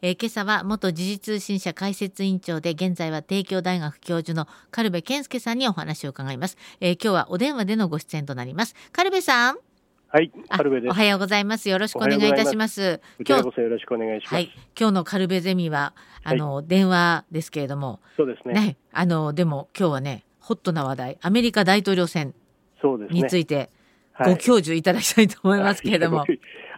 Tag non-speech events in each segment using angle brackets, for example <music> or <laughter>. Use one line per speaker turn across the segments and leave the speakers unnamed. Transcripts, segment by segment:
えー、今朝は元時事通信社解説委員長で現在は帝京大学教授の軽部健介さんにお話を伺います、えー、今日はお電話でのご出演となります軽部さん
はい、軽部です。
おはようございます。よろしくお願いいたします。
今日こそよろしくお願いします。はい、
今日の軽部ゼミはあの、はい、電話ですけれども、
そうですね。
ね、あのでも今日はね、ホットな話題、アメリカ大統領選についてご教授いただきたいと思いますけれども。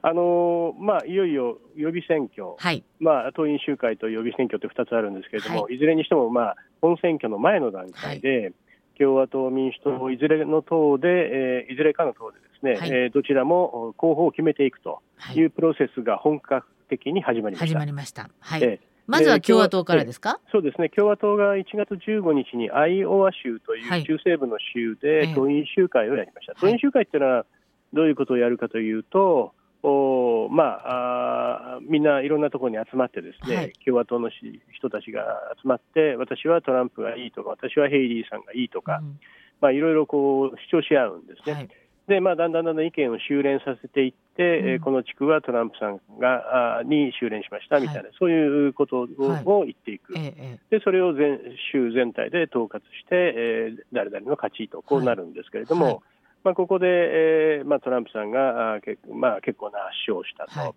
はい
あのー、まあ、いよいよ予備選挙、
はい、
まあ、党員集会と予備選挙って2つあるんですけれども、はい、いずれにしても、まあ、本選挙の前の段階で、はい、共和党、民主党、い。ずれの党で、えー、いずれかの党でですね、はい、えー、どちらも候補を決めていくとい。うプロセスが本格的に始まりました。始
まりました。はい、えー。まずは共和党からですか？
そうですね、共和党が1月15日にアイオワ州という中西部の州で党員集会をやりました。党員集会っていうのはどういうことをやるかというと、おまあ、あみんないろんなところに集まってですね、はい、共和党の人たちが集まって私はトランプがいいとか私はヘイリーさんがいいとか、うん、まあ、いろいろこう主張し合うんですね。はい、でまあ、だんだんだんだん意見を修練させていって、うん、この地区はトランプさんがあに修練しましたみたいな、はい、そういうことを,、言っていく、でそれを全州全体で統括して、えー、誰々の勝ちとこうなるんですけれども、まあ、ここで、えーまあ、トランプさんがあけ、まあ、結構な圧勝をしたと。は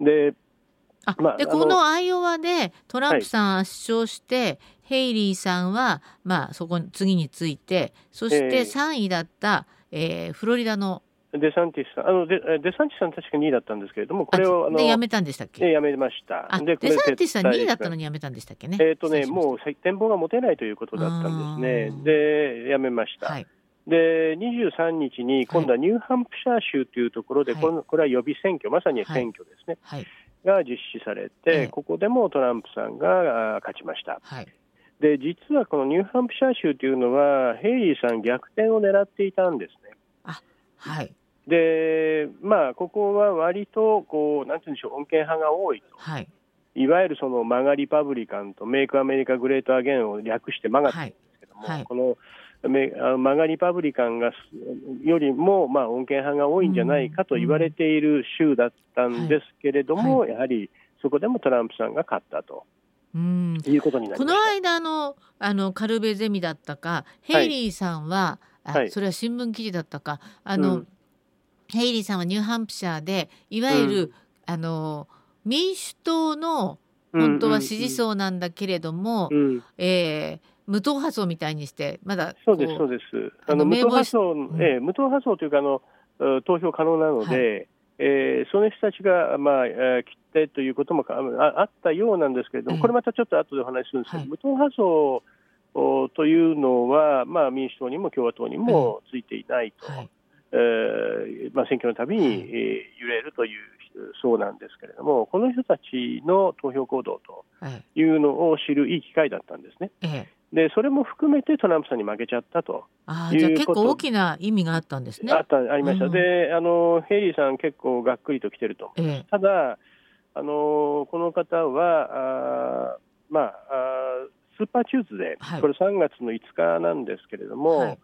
い、で
あまあ、でこのアイオワでトランプさん圧勝して、はい、ヘイリーさんは、まあ、そこ次についてそして3位だった、えー、フロリダの
デサンティスさん、あのデデサンティスさん、確か2位だったんですけれども、これを
あのでやめたんでしたっけ？
やめました。
でデサンティスさん2位だったのにやめたんでしたっけね？
えっ、ー、とね、もう展望が持てないということだったんですね。で、やめました。はいで23日に今度はニューハンプシャー州というところで、はい、これこれは予備選挙、まさに選挙ですね、はい、が実施されて、ここでもトランプさんが勝ちました。で実はこのニューハンプシャー州というのは、ヘイリーさん、逆転を狙っていたんですね。
あはい。
でまあ、ここは割とこう、なんていうんでしょう、穏健派が多いと、
はい、
いわゆるその MAGA Republican と Make America Great Again を略して MAGA って言うんですけども、はい、このマガリパブリカンがよりも、まあ、穏健派が多いんじゃないかと言われている州だったんですけれども、はい。はい、やはりそこでもトランプさんが勝ったと。うん。いうことになり
この間のあのカルベゼミだったかヘイリーさんは、はい、それは新聞記事だったかあの、うん、ヘイリーさんはニューハンプシャーでいわゆる、うん、あの民主党の本当は支持層なんだけれども、うん、えー無党派層みたいにして、まだ
そうです、そうです。あの無党派層、うん、えー、無党派層というかあの、投票可能なので、はい、えー、その人たちが、まあ、えー、切ってということもああったようなんですけれども、これまたちょっと後でお話しするんですけど、はい、無党派層というのは、まあ、民主党にも共和党にもついていないと、はい、えー、まあ、選挙のたびに、はい、えー、揺れるというそうなんですけれども、この人たちの投票行動とい。うのを知るいい機会だったんですね。
ええ。
でそれも含めてトランプさんに負けちゃったと
あじゃあ結構大きな意味があったんですね。
あったありました、うん、であのヘイリーさん、結構がっくりと来てると。ええ、ただあの、この方はあ、まあ、あスーパーチューズデー、はい、これ3月の5日なんですけれども、はい。あ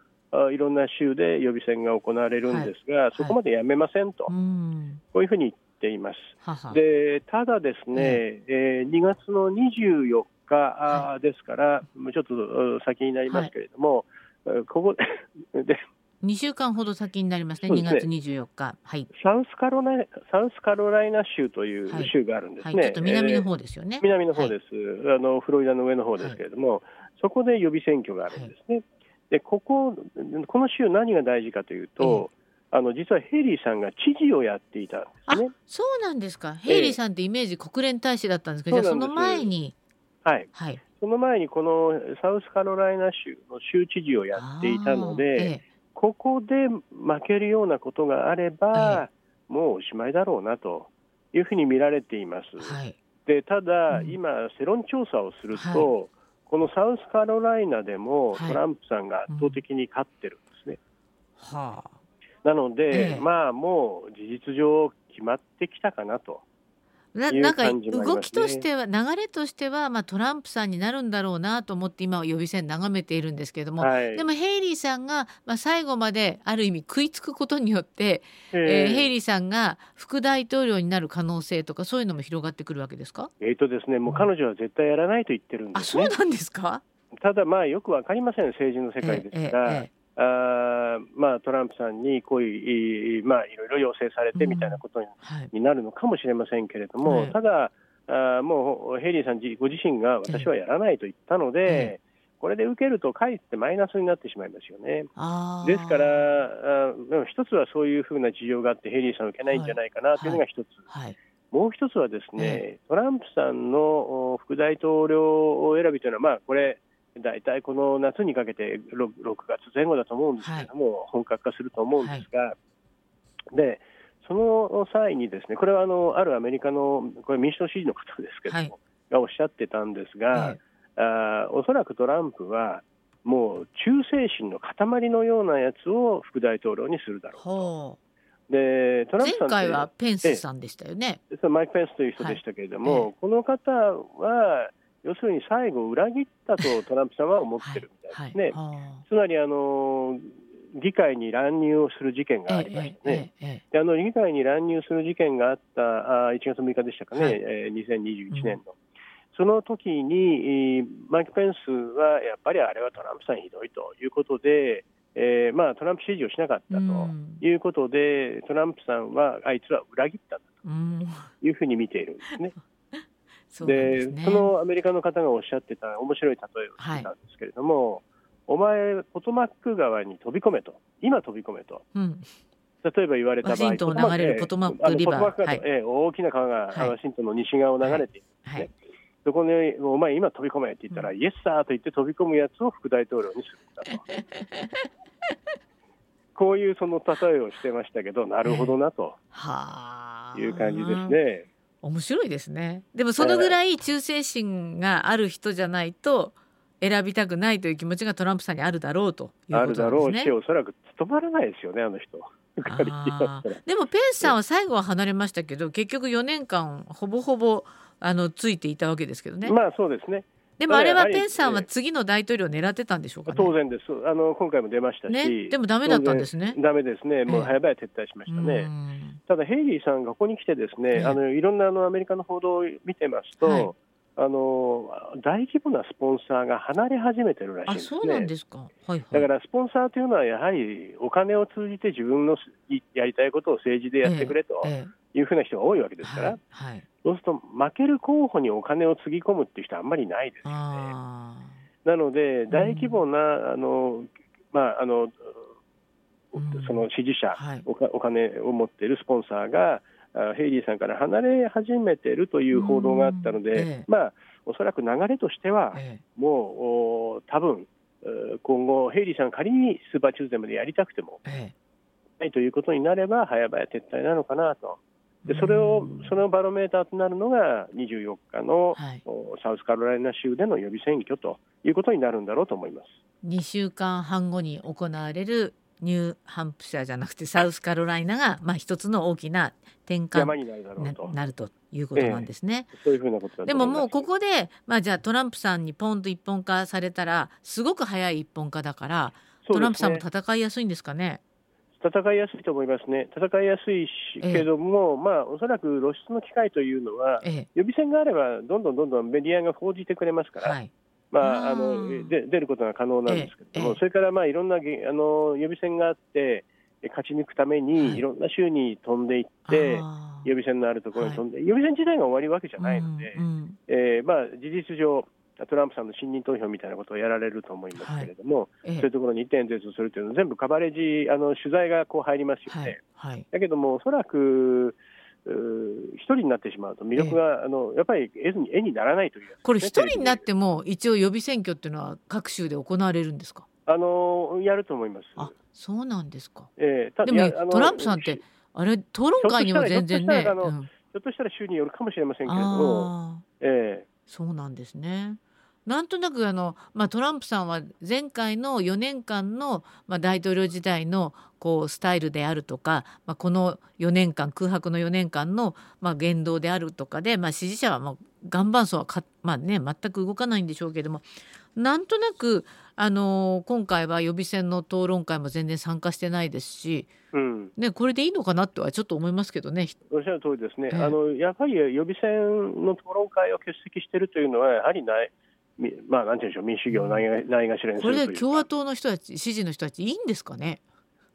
いろんな州で予備選が行われるんですが、はい、そこまでやめませんと、はい、こういうふうに言っています。はは。でただ、ですね、ええ。ー、2月の24日ですから、はい、ちょっと先になりますけれども、はい、ここ <laughs> で
2週間ほど先になりますね、すね。2月24日、はい、
サウスカロライナサウスカロライナ州という州があるんですね、はい。はい、
ちょっと南の方ですよね。
えー、南の方です、あの、フロリダの上の方ですけれども、そこで予備選挙があるんですね。でこここの州、何が大事かというと、えー、あの実はヘイリーさんが知事をやっていたんですね。
そうなんですか、ヘイリーさんってイメージ、国連大使だったんですけど、じゃあその前に。
はい、はい、その前にこのサウスカロライナ州の州知事をやっていたので、ええ、ここで負けるようなことがあれば、え、もうおしまいだろうなというふうに見られています。はい、でただ、うん、今、世論調査をすると、はい、このサウスカロライナでもトランプさんが圧倒的に勝ってるんですね。
はあ、
なので、まあもう事実上決まってきたかなと。
ななんか動きとしては流れとしては、まあ、トランプさんになるんだろうなと思って今は予備選眺めているんですけれども、はい、でもヘイリーさんが、まあ、最後まである意味食いつくことによって、えヘイリーさんが副大統領になる可能性とかそういうのも広がってくるわけですか？
えーとですね、もう彼女は絶対やらないと言ってるんです、
ね、あそうなんですか？
ただ、まあ、よくわかりません、政治の世界ですから。えーえーあまあ、トランプさんにこういう、まあ、いろいろ要請されてみたいなことに,、になるのかもしれませんけれども、はい、ただあ、もうヘイリーさんご自身が私はやらないと言ったので、これで受けると、かえってマイナスになってしまいますよね。ですからあ、一つはそういうふうな事情があって、ヘイリーさん受けないんじゃないかなというのが一つ。はい。はいもう一つはですね、トランプさんの副大統領選びというのは、まあ、これ、大体この夏にかけて 6, 6月前後だと思うんですけれども、はい、本格化すると思うんですが、はい、でその際にですねこれはあのあるアメリカのこれ民主党支持の方ですけれども、はい、がおっしゃってたんですが、はい、あおそらくトランプはもう忠誠心の塊のようなやつを副大統領にするだろうと。
でトランプさん前回はペンスさんでしたよね。
マイク・ペンスという人でしたけれども、この方は要するに最後、裏切ったとトランプさんは思ってるみたいですね。はい。はい、つまりあの議会に乱入をする事件がありましたね、であの議会に乱入する事件があったあ1月6日でしたかね、はい、えー、2021年の、うん、その時にマイク・ペンスはやっぱりあれはトランプさんひどいということで、えーまあ、トランプ支持をしなかったということで、うん、トランプさんはあいつは裏切ったというふうに見ているんですね。<laughs> で、ね、そのアメリカの方がおっしゃってた面白い例えをしてたんですけれども、はい、お前、ポトマック川に飛び込めと、今飛び込めと。うん。例えば言われた場合、ワシントン
を流れるポトマックリバー、
はい、え大きな川が、ワシントンの西側を流れているんですね、はい、そこに、お前、今飛び込めって言ったら、うん、イエスサーと言って飛び込むやつを副大統領にするんだと。<laughs> こういうその例えをしてましたけど、なるほどなと。いう感じですね。
面白いですねでもそのぐらい忠誠心がある人じゃないと選びたくないという気持ちがトランプさんにあるだろうということですね。あるだろうし
おそらく務まらないですよねあの人。
でもペンスさんは最後は離れましたけど結局4年間ほぼほぼあのついていたわけですけどね。
まあそうですね。
でもあれはペンさんは次の大統領を狙ってたんでしょうか、ね、
当然ですあの、今回も出ましたし、
ね、でもだめだったんですね。
だめですね、もう早々撤退しましたね。ただ、ヘイリーさんがここに来て、ですね、あのいろんなあのアメリカの報道を見てますと、はい、あの大規模なスポンサーが離れ始めてるらしいんです、ね、そうなんですか、はいはい、だからスポンサーというのは、やはりお金を通じて自分のやりたいことを政治でやってくれというふうな人が多いわけですから。はいはい。そうすると負ける候補にお金をつぎ込むっていう人はあんまりないですよね。なので、大規模な、うん、あのまああの、その支持者、はい、お金を持っているスポンサーが、ヘイリーさんから離れ始めているという報道があったので、ええ、まあ、おそらく流れとしては、え、もう多分今後、ヘイリーさん仮にスーパーチューズデーまでやりたくても、ないということになれば、早々撤退なのかなと。でそれをそのバロメーターとなるのが24日の、はい、サウスカロライナ州での予備選挙ということになるんだろうと思います。
2週間半後に行われるニューハンプシャーじゃなくてサウスカロライナが、まあ、一つの大きな転換になると。いうことなんですね。
ええ、そういうふうなこと
でももうここで、まあ、じゃあトランプさんにポンと一本化されたらすごく早い一本化だから、ね、トランプさんも戦いやすいんですかね？
戦いやすいと思いますね、戦いやすいし、けども、まあ、おそらく露出の機会というのは、ええ、予備選があれば、どんどんどんどんメディアが報じてくれますから、はい、まあ、あので出ることが可能なんですけれども、え、それからまあいろんなあの予備選があって、勝ち抜くために、い。ろんな州に飛んでいって、予備選のあるところに飛んで、はい、予備選自体が終わりわけじゃないので、えー、まあ、事実上、トランプさんの信任投票みたいなことをやられると思いますけれども、はい、そういうところに一点絶するというのは、全部カバレージ、あの取材がこう入りますよね。はいはい、だけども、おそらく一人になってしまうと魅力が、えあのやっぱり絵に絵にならないという、ね、
これ一人になっても一応予備選挙っていうのは各州で行われるんですか
あのやると思います。
あそうなんですか、えー、でもトランプさんってあれ討論会にも全然ね
ひょっとしたら州によるかもしれませんけれども、えー、
そうなんですねなんとなくあの、まあ、トランプさんは前回の4年間の、まあ、大統領時代のこうスタイルであるとか、まあ、この4年間空白の4年間の、まあ、言動であるとかで、まあ、支持者はもう岩盤層はか、まあね、全く動かないんでしょうけれどもなんとなくあの今回は予備選の討論会も全然参加してないですし、うんね、これでいいのかなとはちょっと思いますけどね。
おっしゃる通りですね、えあのやはり予備選の討論会を欠席しているというのは、やはりない。まあ、なんていうんでしょう、民主主義をないないがしらに
するこれで共和党の人たち、支持の人たち、いいんですかね？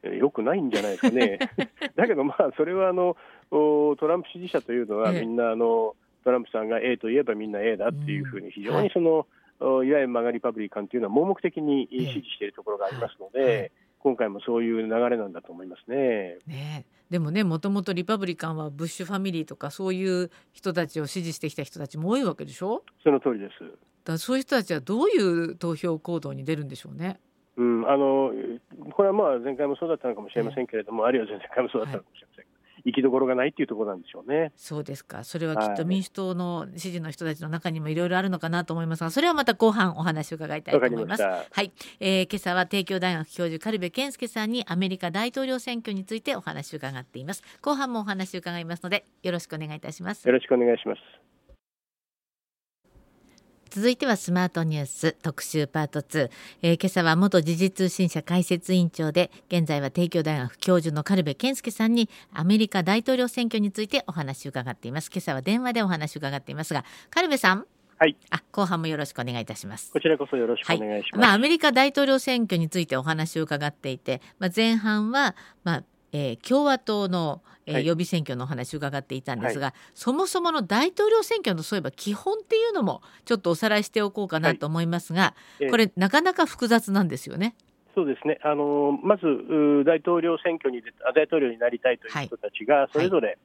よくないんじゃないですかね。<laughs> だけど、まあ、それはあのトランプ支持者というのは、みんなあのトランプさんが A といえばみんな A だっていうふうに、非常にその、い。いわゆるマガリパブリカンというのは盲目的に支持しているところがありますので、今回もそういう流れなんだと思いますね。
ねでもねもともとリパブリカンはブッシュファミリーとかそういう人たちを支持してきた人たちも多いわけでしょ？
その通りです。
だそういう人たちはどういう投票行動に出るんでしょうね？
うん、あのこれはまあ前回もそうだったのかもしれませんけれども、あるいは前々回もそうだったのかもしれません。行きどころがないっていうところなんでしょうね。
そうですか。それはきっと民主党の支持の人たちの中にもいろいろあるのかなと思いますが、それはまた後半お話を伺いたいと思います。
は
い、えー、今朝は帝京大学教授軽部健介さんにアメリカ大統領選挙についてお話を伺っています。後半もお話を伺いますので、よろしくお願いいたします。
よろしくお願いします。
続いてはスマートニュース特集パート2、えー、今朝は元時事通信社解説委員長で現在は帝京大学教授の軽部健介さんにアメリカ大統領選挙についてお話を伺っています今朝は電話でお話を伺っていますが軽部さん
はい。
あ、後半もよろしくお願いいたします。
こちらこそよろしくお願いします。はい、
まあ、アメリカ大統領選挙についてお話を伺っていて、まあ、前半は、まあ、えー、共和党の、えー、予備選挙のお話を伺っていたんですが、はい、そもそもの大統領選挙のそういえば基本っていうのもちょっとおさらいしておこうかなと思いますが、はい、これなかなか複雑なんですよね。
そうですね。あのまず大統領選挙に大統領になりたいという人たちが、それぞれ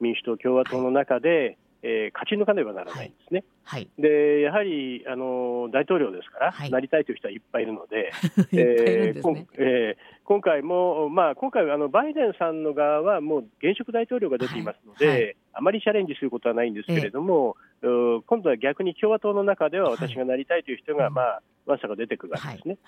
民主党、共和党の中で、えー、勝ち抜かねばならないんですね。はい、でやはりあの大統領ですから、はい、なりたいという人はいっぱいいるので、<laughs>
えー
えー、今回も、まあ、今回あの、バイデンさんの側はもう現職大統領が出ていますので、はい。はい、あまりチャレンジすることはないんですけれども、えー、今度は逆に共和党の中では私がなりたいという人が、まあ、わさか出てくるわけですね。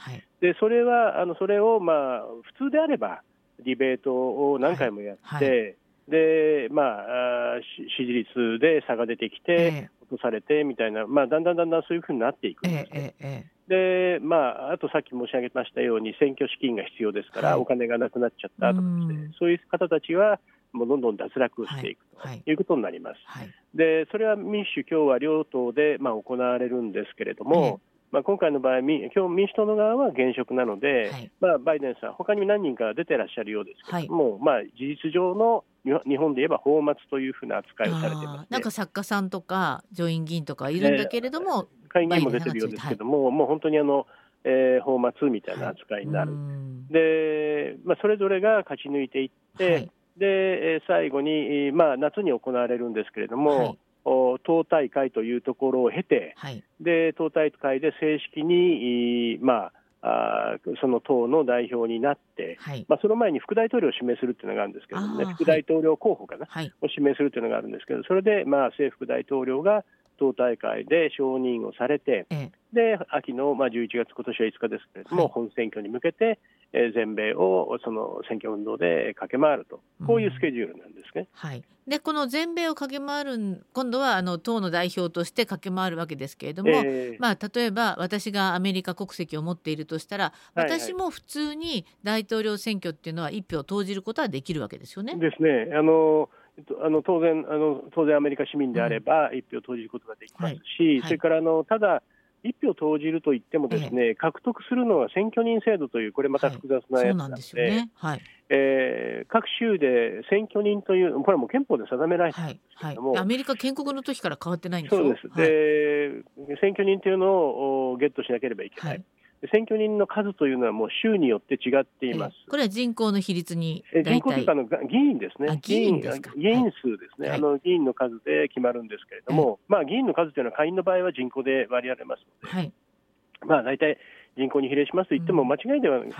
でそれはあのそれを、まあ、普通であれば、ディベートを何回もやって、で、まあ、支持率で差が出てきて、落とされてみたいな、まあ、だんだんだんだんそういうふうになっていくんですね。えで、まあ、あとさっき申し上げましたように、選挙資金が必要ですから、はい、お金がなくなっちゃったとかして、そういう方たちは、もうどんどん脱落していくとい。うことになります。はい。はい、でそれは民主、共和両党で、まあ、行われるんですけれども、まあ、今回の場合、今日民主党の側は現職なので、はい、まあ、バイデンさん、他に何人か出てらっしゃるようですけれども、はい、まあ、事実上の日本で言えば放末というふうな扱いをされてます、ね、
なんか作家さんとか上院議員とかいるんだけれども、
下院議員も出てるようですけども、はい、もう本当にあの、えー、放末みたいな扱いになる、でまあ、それぞれが勝ち抜いていって、で最後に、まあ、夏に行われるんですけれども、党大会というところを経て、はい、で党大会で正式に、まあ、あその党の代表になって、はい、まあ、その前に副大統領を指名するっていうのがあるんですけどもね、副大統領候補かな、はい、を指名するっていうのがあるんですけど、それで、まあ、政府副大統領が党大会で承認をされて、ええ、で秋の、まあ、11月、今年は5日ですけれども、本選挙に向けて、えー、全米をその選挙運動で駆け回ると、こういうスケジュールなんですね。うん、
はい、でこの全米を駆け回る今度はあの党の代表として駆け回るわけですけれども、えー、まあ、例えば私がアメリカ国籍を持っているとしたら私も普通に大統領選挙っていうのは一票投じることはできるわけですよね。
ですね。あのあの当然あの、当然アメリカ市民であれば、一票投じることができますし、はい。はい、それからあのただ、一票投じるといっても、ですね、ええ、獲得するのは選挙人制度という、これまた複雑なやつなので、え各州で選挙人という、これはもう憲法で定められてるんですけれども、はい
はい、アメリカ建国の時から変わってないんです
そうです、で選挙人というのをゲットしなければいけない。選挙人の数というのはもう州によって違っています。
これは人口の比率に
人口というかの議員ですね。
議員議員
数ですね、はい、あの議員の数で決まるんですけれども、はい、まあ議員の数というのは会員の場合は人口で割り当てますので、はい、まあ大体人口に比例しますと言っても間違いでは、うん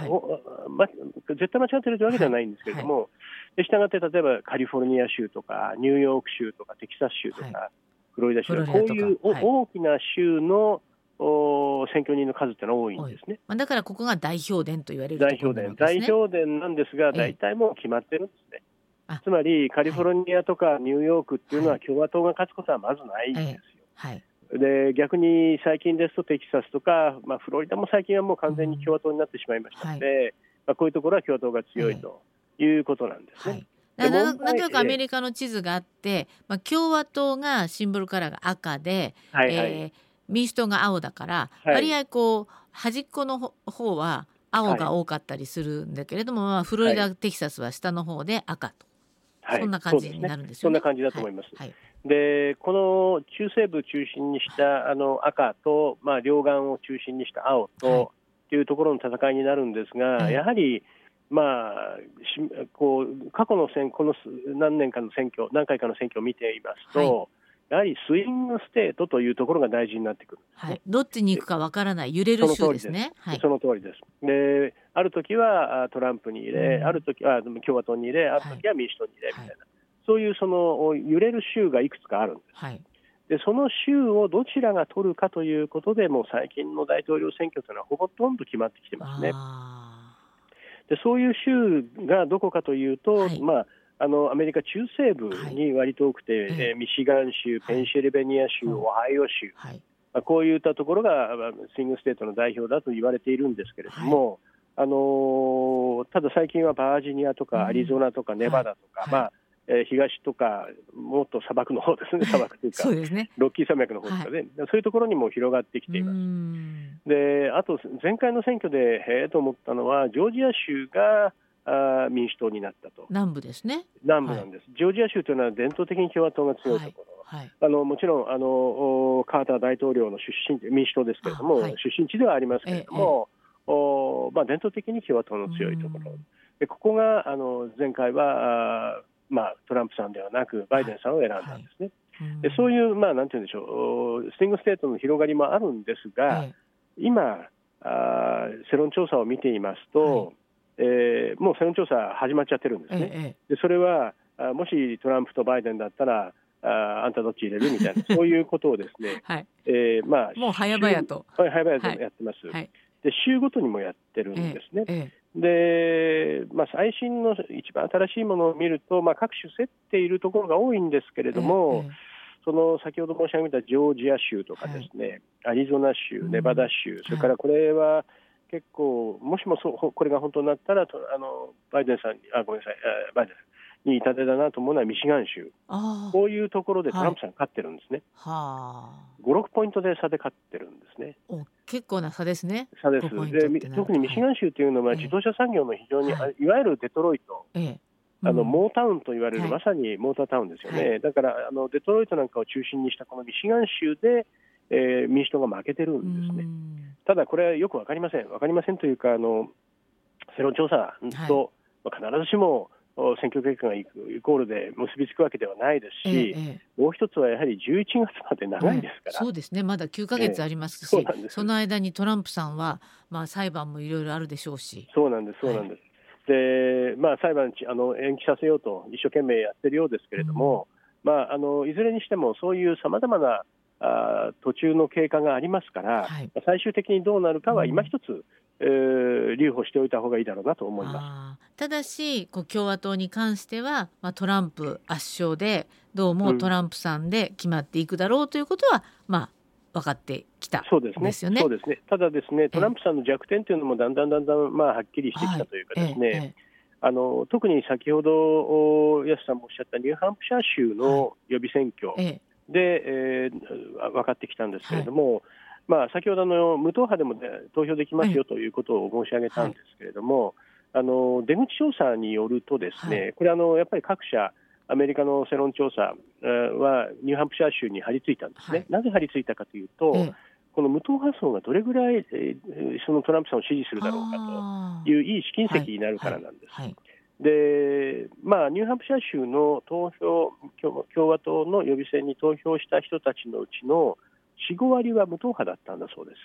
ま、絶対間違ってるというわけではないんですけれども、でしたがって例えばカリフォルニア州とかニューヨーク州とかテキサス州とか、フロリダ州とかこういう大きな州の選挙人の数ってのは多いんですね。
まあ、だからここが代表伝と言われる、
ね、代表伝、代表伝なんですが、大体もう決まってるんですね。つまりカリフォルニアとかニューヨークっていうのは共和党が勝つことはまずないんですよ。はい。で逆に最近ですとテキサスとか、まあ、フロリダも最近はもう完全に共和党になってしまいましたので、はい、まあ、こういうところは共和党が強いということなんですね。
はい、なんとなくアメリカの地図があって、まあ、共和党がシンボルカラーが赤で、はいはい、えー、民主党が青だから、はい、割合こう端っこの方は青が多かったりするんだけれども、まあ、フロリダ、テキサスは下の方で赤と。はい、そんな感じになるんですよ
ね。そんな感じだと思います。はい、でこの中西部中心にしたあの赤と、まあ、両岸を中心にした青と、はい、っていうところの戦いになるんですが、やはり、まあ、こう過去の選この何年かの選挙、何回かの選挙を見ていますと、やはりスイングステートというところが大事になってくる、ね、
はい、どっちに行くかわからない、揺れる州です。ね。
その通りです。である時はトランプに入れ、うん、ある時は共和党に入れ、ある時は民主党に入れみたいな、はい、そういうその揺れる州がいくつかあるんです。はい。でその州をどちらが取るかということで、もう最近の大統領選挙というのはほとんど決まってきてますね。でそういう州がどこかというと、はい、まああのアメリカ中西部に割と多くて、はい、えー、ミシガン州、ペンシルベニア州、はい、オハイオ州、はい、まあ、こういったところがスイングステートの代表だと言われているんですけれども、あのー、ただ最近はバージニアとかアリゾナとかネバダとか、まあえー、東とか、もっと砂漠の方ですね、砂漠というか、
そうですね、
ロッキー山脈の方ですかね、はい、そういうところにも広がってきています。であと、前回の選挙で、へえと思ったのは、ジョージア州があ民主党になったと。
南部ですね。
南部なんです、はい、ジョージア州というのは伝統的に共和党が強いところ。はい、あのもちろんあのカーター大統領の出身民主党ですけれども、はい、出身地ではありますけれども、ええ、おまあ、伝統的に共和党の強いところ、でここがあの前回はあ、まあ、トランプさんではなくバイデンさんを選んだんですね。でそういう、まあ、なんていうんでしょう、スイングステートの広がりもあるんですが、え、今あ、世論調査を見ていますと、えー、もう世論調査始まっちゃってるんですね。ええ、でそれはあもしトランプとバイデンだったらああんたどっち入れるみたいな <laughs> そういうことをですね、<laughs> はい。えーまあ、
もう早々と。
はい、早々とやってます、はい、で週ごとにもやってるんですね。えで、まあ、最新の一番新しいものを見ると、まあ、各種競っているところが多いんですけれども、その先ほど申し上げたジョージア州とかですね、はい、アリゾナ州、ネバダ州、それからこれは、結構、もしもそうこれが本当になったらあのバイデンさんにあごめんなさいバイデンに痛手だなと思うのはミシガン州。こういうところでトランプさん勝ってるんですね、はい、56ポイントで差で勝ってるんですね。
結構な差ですね。
差です。で特にミシガン州というのは自動車産業の非常に、はい、いわゆるデトロイト、ええ。あのモータウンと言われる、まさにモータータウンですよね、はい、だからあのデトロイトなんかを中心にしたこのミシガン州で、えー、民主党が負けてるんですね。ただこれはよく分かりません、分かりませんというか、あの世論調査と、はい、必ずしも選挙結果がイコールで結びつくわけではないですし、ええ、もう一つはやはり11月まで長いですから、
そうですね、まだ9か月ありますし、え、その間にトランプさんは、まあ、裁判もいろいろあるでしょうし。
そうなんです、そうなんです。はい、でまあ、裁判あの延期させようと一生懸命やってるようですけれども、うん、まあ、あのいずれにしてもそういうさまざまなあ途中の経過がありますから、はい、最終的にどうなるかは今一つ、うん、えー、留保しておいた方がいいだろうなと思います。
ただしこう共和党に関しては、まあ、トランプ圧勝でどうもトランプさんで決まっていくだろうということは、うん、まあ分かってきた
そうですね。そうですね。ただですねトランプさんの弱点というのもだんだんだんだん、まあ、はっきりしてきたというかですね、はい。ええ。あの特に先ほど安さんもおっしゃったニューハンプシャー州の予備選挙、はいで、えー、分かってきたんですけれども、はい、まあ、先ほどの無党派でも、ね、投票できますよということを申し上げたんですけれども、はい、あの出口調査によると、ですね、はい、これあの、やっぱり各社、アメリカの世論調査はニューハンプシャー州に張り付いたんですね、なぜ張り付いたかというと、ええ。この無党派層がどれぐらい、えー、そのトランプさんを支持するだろうかといういい試金石になるからなんです。はい。はい。はいでまあ、ニューハンプシャー州の投票共和党の予備選に投票した人たちのうちの4、5割は無党派だったんだそうです。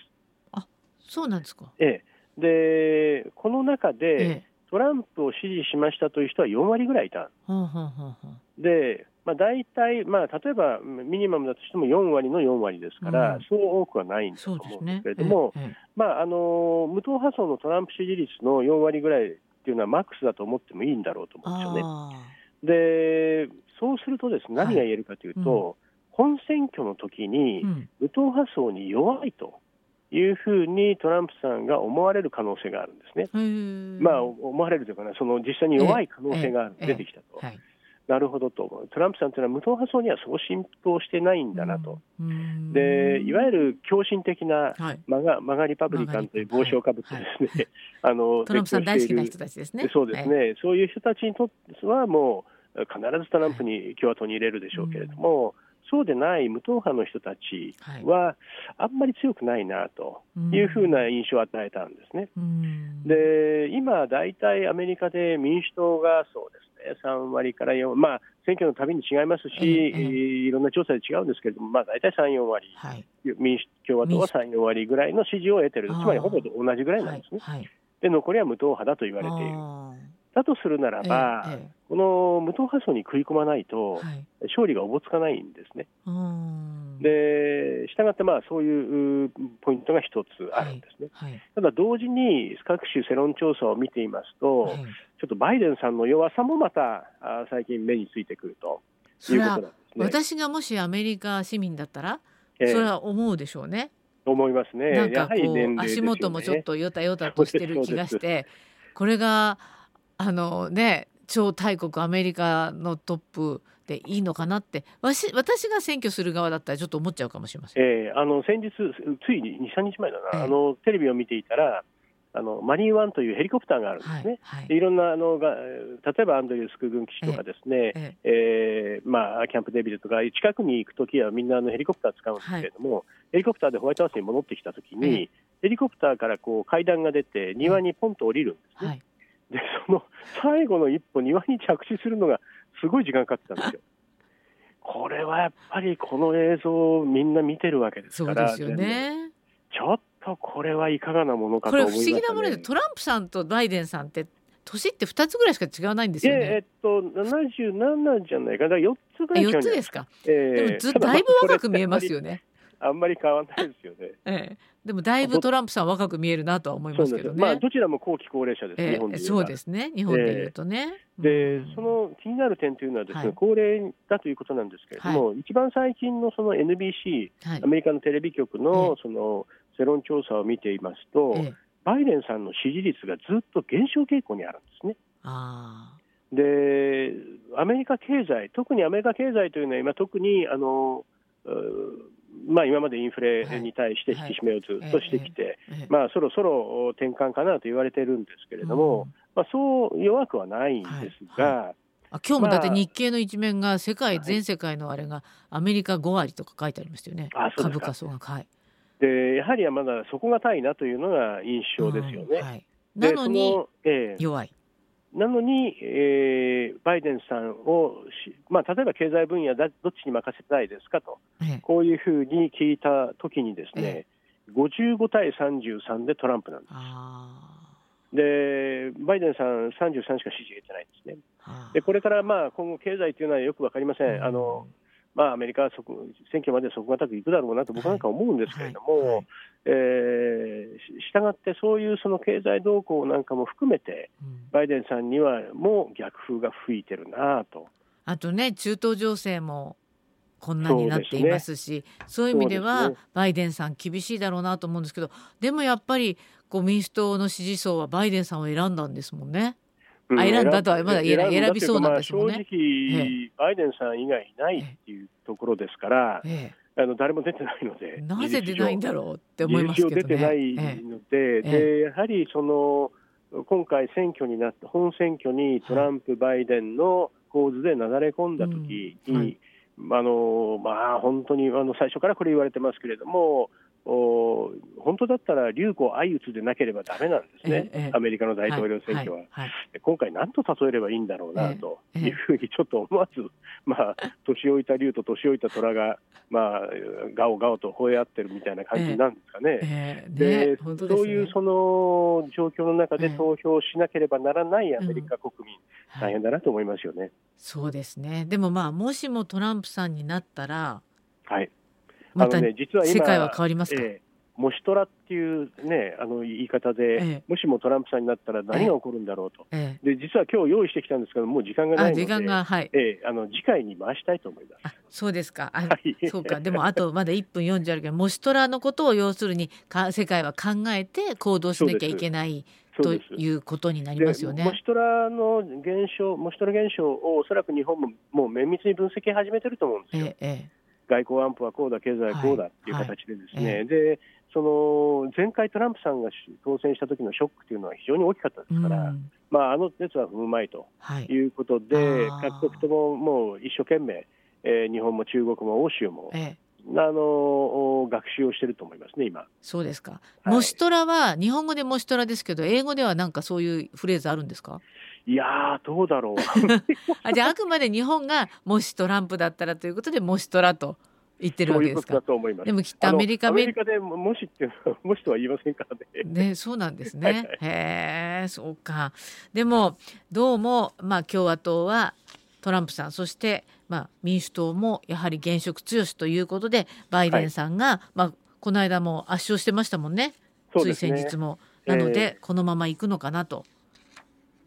あそうなんですか、
ええ、でこの中で、ええ、トランプを支持しましたという人は4割ぐらいいた。はあはあはあ、でまあ、大体、まあ、例えばミニマムだとしても4割の4割ですから、うん、そう多くはないんだと思うんですけれども、ね。ええ、まあ、あの無党派層のトランプ支持率の4割ぐらいっていうのはマックスだと思ってもいいんだろうと思うんですよね。でそうするとです、ね、何が言えるかというと、はいうん、本選挙の時に無党派層に弱いと。いうふうにトランプさんが思われる可能性があるんですね。まあ、思われるというかな、その実際に弱い可能性が出てきたと。はいなるほどとトランプさんというのは無党派層にはそう浸透してないんだなと、うん、でいわゆる狂信的なマガ,、マガリパブリカンという帽子をかぶってですね、
はい、<laughs> あのトランプさん大好きな人たちですね。
そうですね、はい、そういう人たちにとってはもう必ずトランプに共和党に入れるでしょうけれども、そうでない無党派の人たちは、あんまり強くないなというふうな印象を与えたんですね。で今、大体アメリカで民主党がそうですね、3割から4、まあ、選挙のたびに違いますし、ええ、いろんな調査で違うんですけれども、まあ、大体3、4割、はい、民主共和党は3、4割ぐらいの支持を得てる、つまりほぼ同じぐらいなんですね。はい。はい、で残りは無党派だと言われている。だとするならば、ええ、この無党派層に食い込まないと、はい、勝利がおぼつかないんですね。で、したがって、まあ、そういうポイントが一つあるんですね。はいはい、ただ、同時に各種世論調査を見ていますと、ちょっとバイデンさんの弱さもまた最近目についてくるということなんですね。
私がもしアメリカ市民だったら、それは思うでしょうね。
思いますね。
なんかこう、ね、足元もちょっとよたよたとしてる気がして、これがあのね超大国アメリカのトップでいいのかなって私私が選挙する側だったらちょっと思っちゃうかもしれません、
えー、あの先日ついに23日前だな、えー、あのテレビを見ていたらあのマリーワンというヘリコプターがあるんですね、はいはい、いろんなあのが例えばアンドリュース空軍基地とかですね、えええー、まあ、キャンプ・デビルとか近くに行くときはみんなあのヘリコプター使うんですけれども、はい、ヘリコプターでホワイトハウスに戻ってきたときに、ヘリコプターからこう階段が出て庭にポンと降りるんですね。でその最後の一歩、庭に着地するのがすごい時間かかってたんですよ。<laughs> これはやっぱりこの映像をみんな見てるわけですから、
そうですよね、
ちょっとこれはいかがなものかと思いま
す、ね、これ不思議なものでトランプさんとバイデンさんって年って2つぐらいしか違わないんですよね。
えっと77じゃないかな4つぐらい違
う4つですか。えー、でもずだいぶ若く見えますよね。
あんまり変わらないですよね。<laughs>
ええ、でもだいぶトランプさん若く見えるなとは思いますけどね。
まあどちらも後期高齢者です、え
え、日本でそうですね。日本でいうとね。
えー、で、その気になる点というのはですね、はい、高齢だということなんですけれども、はい、一番最近のその NBC、はい、アメリカのテレビ局のその世論調査を見ていますと、バイデンさんの支持率がずっと減少傾向にあるんですね。あでアメリカ経済、特にアメリカ経済というのは今、特にあのまあ、今までインフレに対して引き締めをずっとしてきて、まあ、そろそろ転換かなと言われてるんですけれども、まあ、そう弱くはないんですが、
あ今日もだって日経の一面が世界、全世界のあれがアメリカ5割とか書いてありましたよね、株価総額。はい。
でやはりまだ底堅いなというのが印象ですよね。はい、
なのに弱い。
なのに、えー、バイデンさんを、まあ、例えば経済分野だ、どっちに任せたいですかと、ええ、こういうふうに聞いたときにですね、ええ、55対33でトランプなんです。で、バイデンさん33しか支持得てないんですね。で、これからまあ今後経済というのはよくわかりません。あのまあ、アメリカはそこ選挙まで底堅くいくだろうなと僕なんか思うんですけれども、はいはい、えー、したがってそういうその経済動向なんかも含めて、うん、バイデンさんにはもう逆風が吹いてるなと。
あとね、中東情勢もこんなになっていますしそう、ね,、いう意味では、ね、バイデンさん厳しいだろうなと思うんですけどでもやっぱりこう民主党の支持層はバイデンさんを選んだんですもんね。あ選んだとはまだ言えない選びそうなんですもんね。
正直、バイデンさん以外いないっていうところですから、ええ、あの誰も出てないので、
なぜ出ないんだろうって思いますけどね。
出てないので、でやはりその今回選挙になった本選挙にトランプ、バイデンの構図でなだれ込んだ時に、うんはい、あのまあ、本当にあの最初からこれ言われてますけれども、お本当だったら流行相打つでなければだめなんですね、ええ、アメリカの大統領選挙は。はいはいはい、今回、何と例えればいいんだろうなというふうにちょっと思わず、<laughs> まあ、年老いた竜と年老いた虎が、まあ、ガオガオと吠え合ってるみたいな感じなんですかね。えで、ね、そういうその状況の中で投票しなければならないアメリカ国民、うん、大変だなと思いますよね。
そうですね。でもまあもしもトランプさんになったら、
はい、
また世界は変わりますか、え
もしトラっていうね、あの言い方で、ええ、もしもトランプさんになったら何が起こるんだろうと、え、で実は今日用意してきたんですけど、もう時間がないので、時間が、はい。えあの次回に回したいと思います。
そうですか、はい、そうか、でもあとまだ1分40あるけど、もしトラのことを要するにか、世界は考えて行動しなきゃいけない。ということになりますよね。
モシトラの現象、モシトラ現象をおそらく日本ももう綿密に分析始めてると思うんですよ。ええ、外交安保はこうだ、経済はこうだっていう形でですね、はい。はい、でその前回トランプさんが当選した時のショックというのは非常に大きかったですから、うん、まあ、あの熱は踏むまいとい。うことで、はい、各国とももう一生懸命、えー、日本も中国も欧州も、ええ、あの学習をしてると思いますね、今。
そうですか。はい、モシトラは日本語でモシトラですけど、英語ではなんかそういうフレーズあるんですか？
いやどうだろう。<laughs>
あじゃああくまで日本がもしトランプだったらということでモシトラと。言ってるわけですか？でもきっとアメリカア
メリカでもしってもしとは言いませんから
ね。ね、そうなんですね。へえ、そうか。でもどうもまあ共和党はトランプさんそしてまあ民主党もやはり現職強しということでバイデンさんが、はい、まあこの間も圧勝してましたもんね。つい先日も。なので、このまま行くのかなと。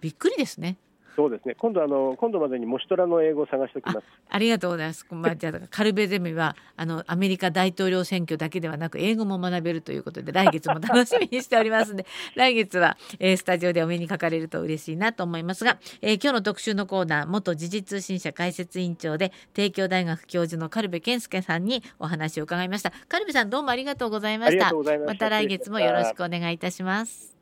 びっくりですね。
そうですね。今度あの今度までにモシトラの英語を探しておきます。
ありがとうございます。まあじゃあカルベゼミはあのアメリカ大統領選挙だけではなく英語も学べるということで来月も楽しみにしておりますので <laughs> 来月は、えー、スタジオでお目にかかれると嬉しいなと思いますが、えー、今日の特集のコーナー元時事通信社解説委員長で帝京大学教授のカルベ健介さんにお話を伺いました。カルベさんどうもありがとうございました。また来月もよろしくお願いいたします。